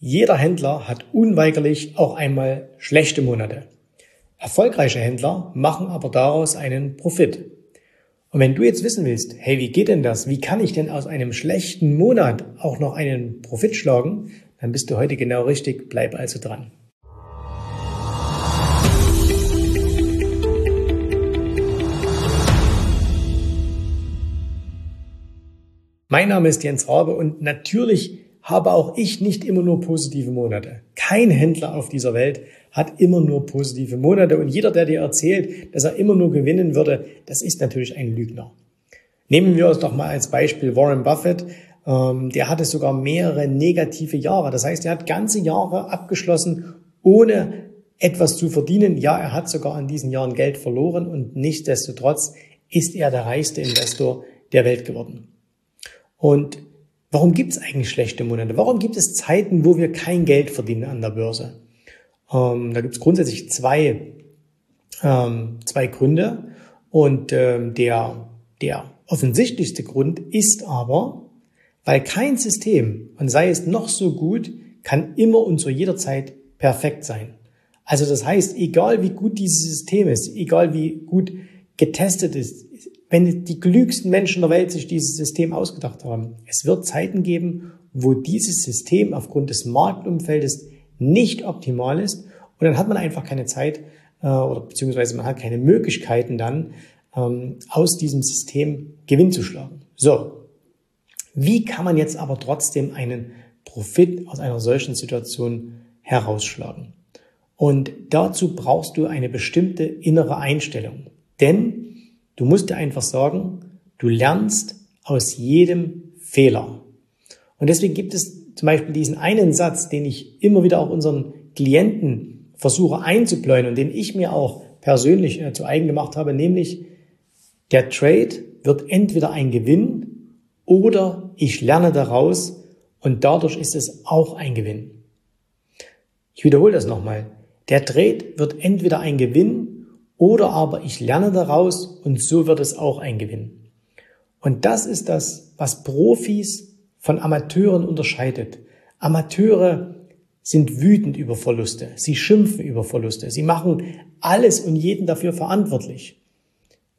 Jeder Händler hat unweigerlich auch einmal schlechte Monate. Erfolgreiche Händler machen aber daraus einen Profit. Und wenn du jetzt wissen willst, hey, wie geht denn das? Wie kann ich denn aus einem schlechten Monat auch noch einen Profit schlagen? Dann bist du heute genau richtig. Bleib also dran. Mein Name ist Jens Rabe und natürlich habe auch ich nicht immer nur positive Monate. Kein Händler auf dieser Welt hat immer nur positive Monate und jeder, der dir erzählt, dass er immer nur gewinnen würde, das ist natürlich ein Lügner. Nehmen wir uns doch mal als Beispiel Warren Buffett. Ähm, der hatte sogar mehrere negative Jahre. Das heißt, er hat ganze Jahre abgeschlossen, ohne etwas zu verdienen. Ja, er hat sogar in diesen Jahren Geld verloren und nichtsdestotrotz ist er der reichste Investor der Welt geworden. Und Warum gibt es eigentlich schlechte Monate? Warum gibt es Zeiten, wo wir kein Geld verdienen an der Börse? Ähm, da gibt es grundsätzlich zwei, ähm, zwei Gründe. Und ähm, der, der offensichtlichste Grund ist aber, weil kein System, und sei es noch so gut, kann immer und zu jeder Zeit perfekt sein. Also das heißt, egal wie gut dieses System ist, egal wie gut getestet ist, wenn die klügsten Menschen der Welt sich dieses System ausgedacht haben. Es wird Zeiten geben, wo dieses System aufgrund des Marktumfeldes nicht optimal ist und dann hat man einfach keine Zeit äh, oder beziehungsweise man hat keine Möglichkeiten dann ähm, aus diesem System Gewinn zu schlagen. So, wie kann man jetzt aber trotzdem einen Profit aus einer solchen Situation herausschlagen? Und dazu brauchst du eine bestimmte innere Einstellung. Denn Du musst dir einfach sagen, du lernst aus jedem Fehler. Und deswegen gibt es zum Beispiel diesen einen Satz, den ich immer wieder auch unseren Klienten versuche einzubläuen und den ich mir auch persönlich äh, zu eigen gemacht habe, nämlich der Trade wird entweder ein Gewinn oder ich lerne daraus und dadurch ist es auch ein Gewinn. Ich wiederhole das nochmal. Der Trade wird entweder ein Gewinn oder aber ich lerne daraus und so wird es auch ein Gewinn. Und das ist das, was Profis von Amateuren unterscheidet. Amateure sind wütend über Verluste. Sie schimpfen über Verluste. Sie machen alles und jeden dafür verantwortlich.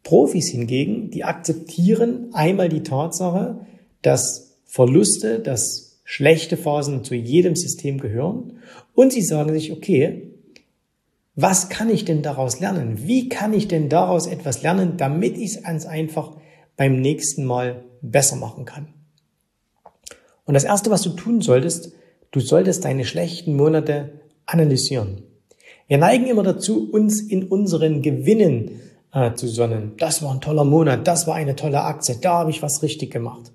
Profis hingegen, die akzeptieren einmal die Tatsache, dass Verluste, dass schlechte Phasen zu jedem System gehören und sie sagen sich, okay, was kann ich denn daraus lernen? Wie kann ich denn daraus etwas lernen, damit ich es ganz einfach beim nächsten Mal besser machen kann? Und das Erste, was du tun solltest, du solltest deine schlechten Monate analysieren. Wir neigen immer dazu, uns in unseren Gewinnen äh, zu sonnen. Das war ein toller Monat, das war eine tolle Aktie, da habe ich was richtig gemacht.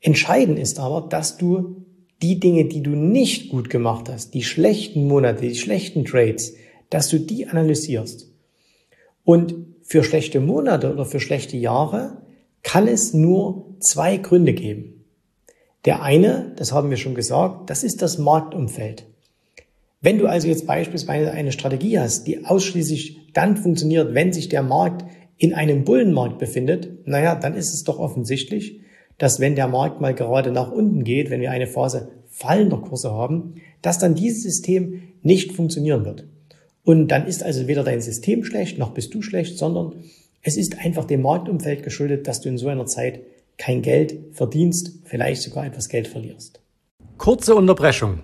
Entscheidend ist aber, dass du die Dinge, die du nicht gut gemacht hast, die schlechten Monate, die schlechten Trades, dass du die analysierst. Und für schlechte Monate oder für schlechte Jahre kann es nur zwei Gründe geben. Der eine, das haben wir schon gesagt, das ist das Marktumfeld. Wenn du also jetzt beispielsweise eine Strategie hast, die ausschließlich dann funktioniert, wenn sich der Markt in einem Bullenmarkt befindet, naja, dann ist es doch offensichtlich, dass wenn der Markt mal gerade nach unten geht, wenn wir eine Phase fallender Kurse haben, dass dann dieses System nicht funktionieren wird. Und dann ist also weder dein System schlecht, noch bist du schlecht, sondern es ist einfach dem Marktumfeld geschuldet, dass du in so einer Zeit kein Geld verdienst, vielleicht sogar etwas Geld verlierst. Kurze Unterbrechung.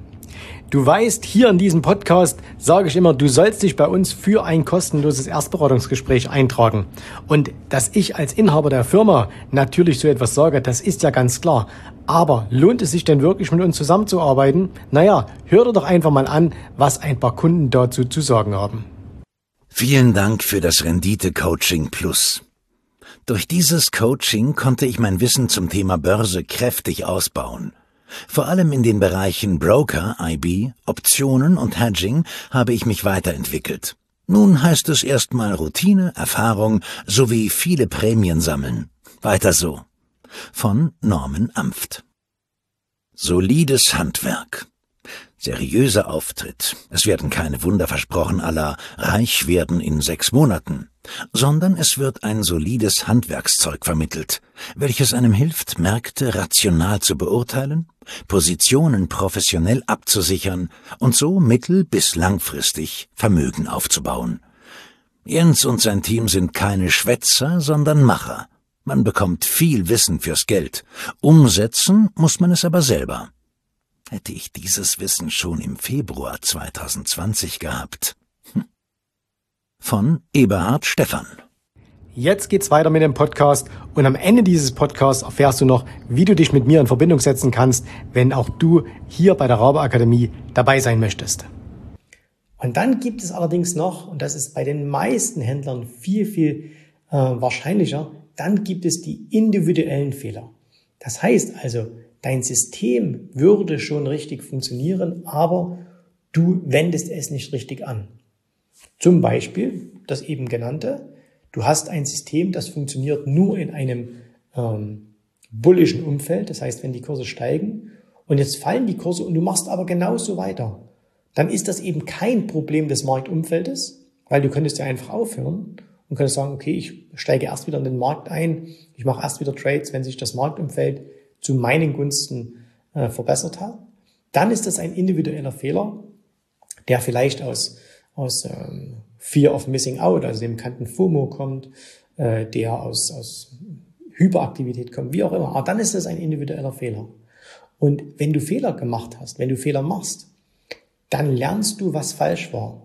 Du weißt, hier in diesem Podcast sage ich immer, du sollst dich bei uns für ein kostenloses Erstberatungsgespräch eintragen. Und dass ich als Inhaber der Firma natürlich so etwas sage, das ist ja ganz klar. Aber lohnt es sich denn wirklich mit uns zusammenzuarbeiten? Naja, hör dir doch einfach mal an, was ein paar Kunden dazu zu sagen haben. Vielen Dank für das Rendite Coaching Plus. Durch dieses Coaching konnte ich mein Wissen zum Thema Börse kräftig ausbauen. Vor allem in den Bereichen Broker, IB, Optionen und Hedging habe ich mich weiterentwickelt. Nun heißt es erstmal Routine, Erfahrung sowie viele Prämien sammeln. Weiter so. Von Norman Amft. Solides Handwerk. Seriöser Auftritt. Es werden keine Wunder versprochen aller reich werden in sechs Monaten, sondern es wird ein solides Handwerkszeug vermittelt, welches einem hilft, Märkte rational zu beurteilen, Positionen professionell abzusichern und so mittel- bis langfristig Vermögen aufzubauen. Jens und sein Team sind keine Schwätzer, sondern Macher. Man bekommt viel Wissen fürs Geld. Umsetzen muss man es aber selber. Hätte ich dieses Wissen schon im Februar 2020 gehabt. Hm. Von Eberhard Stephan. Jetzt geht's weiter mit dem Podcast und am Ende dieses Podcasts erfährst du noch, wie du dich mit mir in Verbindung setzen kannst, wenn auch du hier bei der Rabe Akademie dabei sein möchtest. Und dann gibt es allerdings noch, und das ist bei den meisten Händlern viel, viel äh, wahrscheinlicher, dann gibt es die individuellen Fehler. Das heißt also, dein System würde schon richtig funktionieren, aber du wendest es nicht richtig an. Zum Beispiel das eben genannte, du hast ein System, das funktioniert nur in einem ähm, bullischen Umfeld, das heißt, wenn die Kurse steigen und jetzt fallen die Kurse und du machst aber genauso weiter, dann ist das eben kein Problem des Marktumfeldes, weil du könntest ja einfach aufhören und könntest sagen, okay, ich steige erst wieder in den Markt ein, ich mache erst wieder Trades, wenn sich das Marktumfeld zu meinen Gunsten äh, verbessert hat, dann ist das ein individueller Fehler, der vielleicht aus, aus ähm, Fear of Missing Out, also dem bekannten FOMO kommt, äh, der aus, aus Hyperaktivität kommt, wie auch immer. Aber dann ist das ein individueller Fehler. Und wenn du Fehler gemacht hast, wenn du Fehler machst, dann lernst du, was falsch war,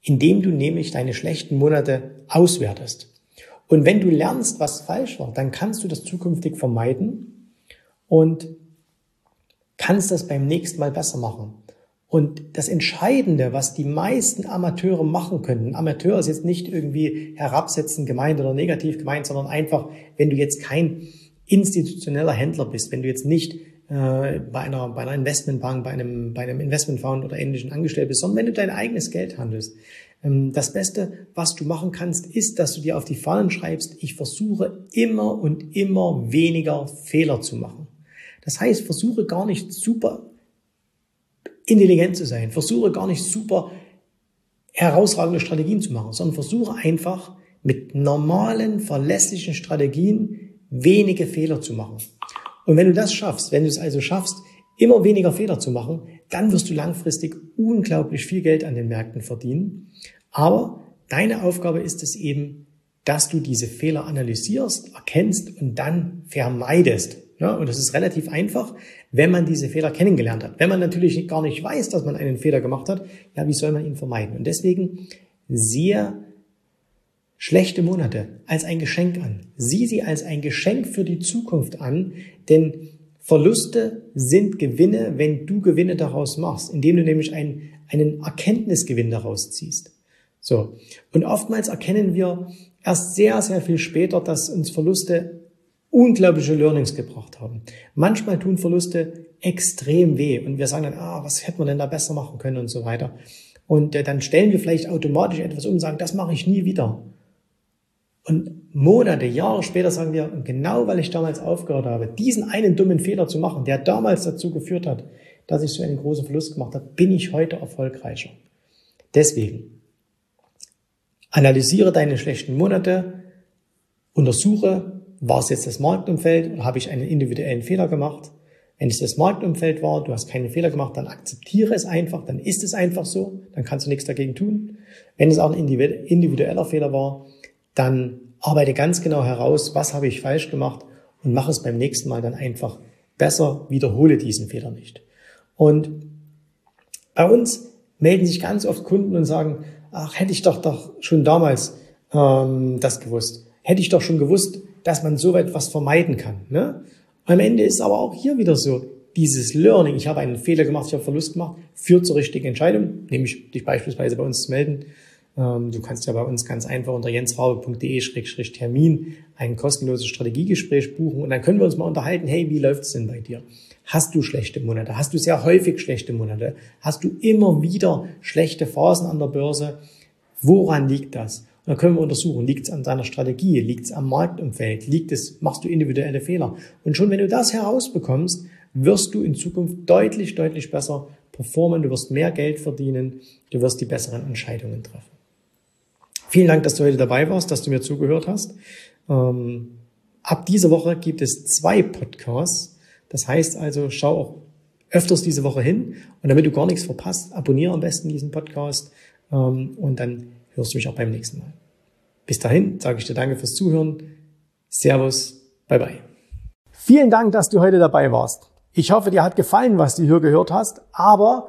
indem du nämlich deine schlechten Monate auswertest. Und wenn du lernst, was falsch war, dann kannst du das zukünftig vermeiden und kannst das beim nächsten Mal besser machen. Und das Entscheidende, was die meisten Amateure machen können, Amateur ist jetzt nicht irgendwie herabsetzend gemeint oder negativ gemeint, sondern einfach, wenn du jetzt kein institutioneller Händler bist, wenn du jetzt nicht äh, bei einer, bei einer Investmentbank, bei einem, bei einem Investmentfonds oder ähnlichen angestellt bist, sondern wenn du dein eigenes Geld handelst. Ähm, das Beste, was du machen kannst, ist, dass du dir auf die Fahnen schreibst, ich versuche immer und immer weniger Fehler zu machen. Das heißt, versuche gar nicht super intelligent zu sein, versuche gar nicht super herausragende Strategien zu machen, sondern versuche einfach mit normalen, verlässlichen Strategien wenige Fehler zu machen. Und wenn du das schaffst, wenn du es also schaffst, immer weniger Fehler zu machen, dann wirst du langfristig unglaublich viel Geld an den Märkten verdienen. Aber deine Aufgabe ist es eben, dass du diese Fehler analysierst, erkennst und dann vermeidest. Ja, und das ist relativ einfach, wenn man diese Fehler kennengelernt hat. Wenn man natürlich gar nicht weiß, dass man einen Fehler gemacht hat, ja, wie soll man ihn vermeiden? Und deswegen sehr schlechte Monate als ein Geschenk an. Sieh sie als ein Geschenk für die Zukunft an, denn Verluste sind Gewinne, wenn du Gewinne daraus machst, indem du nämlich einen, einen Erkenntnisgewinn daraus ziehst. So. Und oftmals erkennen wir erst sehr, sehr viel später, dass uns Verluste unglaubliche Learnings gebracht haben. Manchmal tun Verluste extrem weh und wir sagen dann, ah, was hätte man denn da besser machen können und so weiter. Und äh, dann stellen wir vielleicht automatisch etwas um und sagen, das mache ich nie wieder. Und Monate, Jahre später sagen wir, genau weil ich damals aufgehört habe, diesen einen dummen Fehler zu machen, der damals dazu geführt hat, dass ich so einen großen Verlust gemacht habe, bin ich heute erfolgreicher. Deswegen, analysiere deine schlechten Monate, untersuche, war es jetzt das Marktumfeld oder habe ich einen individuellen Fehler gemacht? Wenn es das Marktumfeld war, du hast keinen Fehler gemacht, dann akzeptiere es einfach, dann ist es einfach so, dann kannst du nichts dagegen tun. Wenn es auch ein individueller Fehler war, dann arbeite ganz genau heraus, was habe ich falsch gemacht und mache es beim nächsten Mal dann einfach besser, wiederhole diesen Fehler nicht. Und bei uns melden sich ganz oft Kunden und sagen, ach, hätte ich doch doch schon damals ähm, das gewusst. Hätte ich doch schon gewusst, dass man so etwas vermeiden kann. Ne? Am Ende ist aber auch hier wieder so, dieses Learning, ich habe einen Fehler gemacht, ich habe Verlust gemacht, führt zur richtigen Entscheidung, nämlich dich beispielsweise bei uns zu melden. Ähm, du kannst ja bei uns ganz einfach unter jensraube.de-termin ein kostenloses Strategiegespräch buchen und dann können wir uns mal unterhalten, hey, wie läuft's denn bei dir? Hast du schlechte Monate? Hast du sehr häufig schlechte Monate? Hast du immer wieder schlechte Phasen an der Börse? Woran liegt das? Dann können wir untersuchen, liegt es an deiner Strategie, liegt es am Marktumfeld, liegt es, machst du individuelle Fehler. Und schon wenn du das herausbekommst, wirst du in Zukunft deutlich, deutlich besser performen, du wirst mehr Geld verdienen, du wirst die besseren Entscheidungen treffen. Vielen Dank, dass du heute dabei warst, dass du mir zugehört hast. Ähm, ab dieser Woche gibt es zwei Podcasts. Das heißt also, schau auch öfters diese Woche hin und damit du gar nichts verpasst, abonniere am besten diesen Podcast ähm, und dann hörst du mich auch beim nächsten Mal. Bis dahin sage ich dir danke fürs Zuhören. Servus, bye bye. Vielen Dank, dass du heute dabei warst. Ich hoffe, dir hat gefallen, was du hier gehört hast, aber